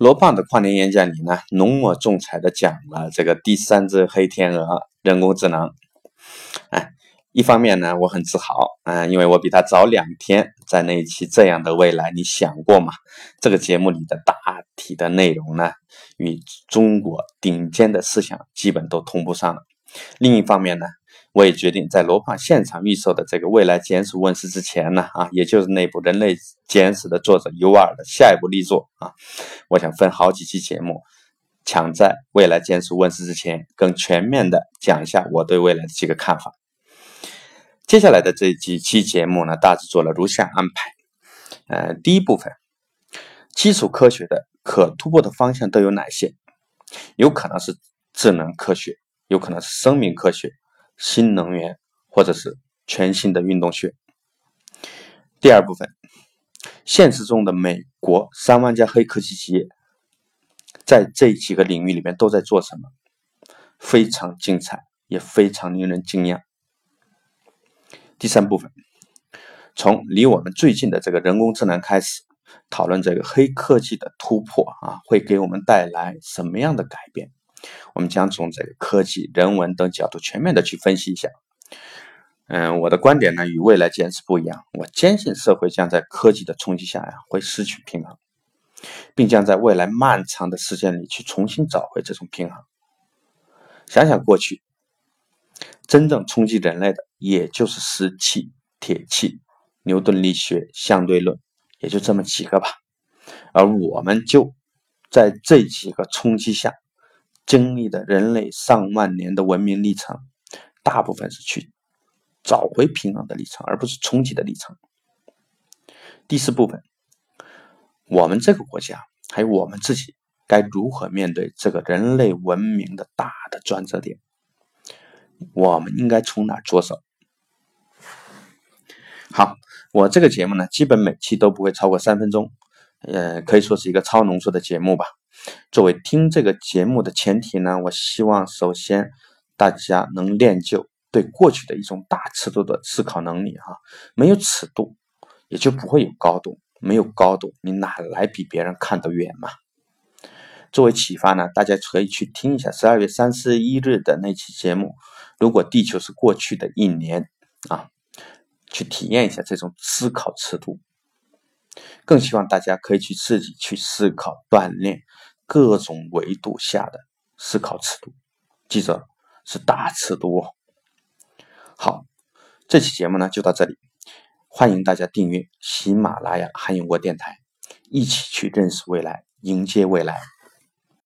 罗胖的跨年演讲里呢，浓墨重彩的讲了这个第三只黑天鹅人工智能。哎，一方面呢，我很自豪，嗯，因为我比他早两天在那一期《这样的未来你想过吗》这个节目里的大体的内容呢，与中国顶尖的思想基本都同步上了。另一方面呢。我也决定在罗胖现场预售的这个《未来简史》问世之前呢，啊，也就是那部《人类简史》的作者尤瓦尔的下一部力作啊，我想分好几期节目，抢在《未来简史》问世之前，更全面的讲一下我对未来的几个看法。接下来的这几期节目呢，大致做了如下安排。呃，第一部分，基础科学的可突破的方向都有哪些？有可能是智能科学，有可能是生命科学。新能源，或者是全新的运动学。第二部分，现实中的美国三万家黑科技企业，在这几个领域里面都在做什么？非常精彩，也非常令人惊讶。第三部分，从离我们最近的这个人工智能开始，讨论这个黑科技的突破啊，会给我们带来什么样的改变？我们将从这个科技、人文等角度全面的去分析一下。嗯，我的观点呢与未来坚持不一样。我坚信社会将在科技的冲击下呀会失去平衡，并将在未来漫长的时间里去重新找回这种平衡。想想过去，真正冲击人类的也就是石器、铁器、牛顿力学、相对论，也就这么几个吧。而我们就在这几个冲击下。经历的人类上万年的文明历程，大部分是去找回平衡的历程，而不是冲击的历程。第四部分，我们这个国家还有我们自己，该如何面对这个人类文明的大的转折点？我们应该从哪着手？好，我这个节目呢，基本每期都不会超过三分钟，呃，可以说是一个超浓缩的节目吧。作为听这个节目的前提呢，我希望首先大家能练就对过去的一种大尺度的思考能力哈。没有尺度，也就不会有高度；没有高度，你哪来比别人看得远嘛？作为启发呢，大家可以去听一下十二月三十一日的那期节目。如果地球是过去的一年啊，去体验一下这种思考尺度。更希望大家可以去自己去思考、锻炼各种维度下的思考尺度，记着是大尺度哦。好，这期节目呢就到这里，欢迎大家订阅喜马拉雅汉语国电台，一起去认识未来，迎接未来。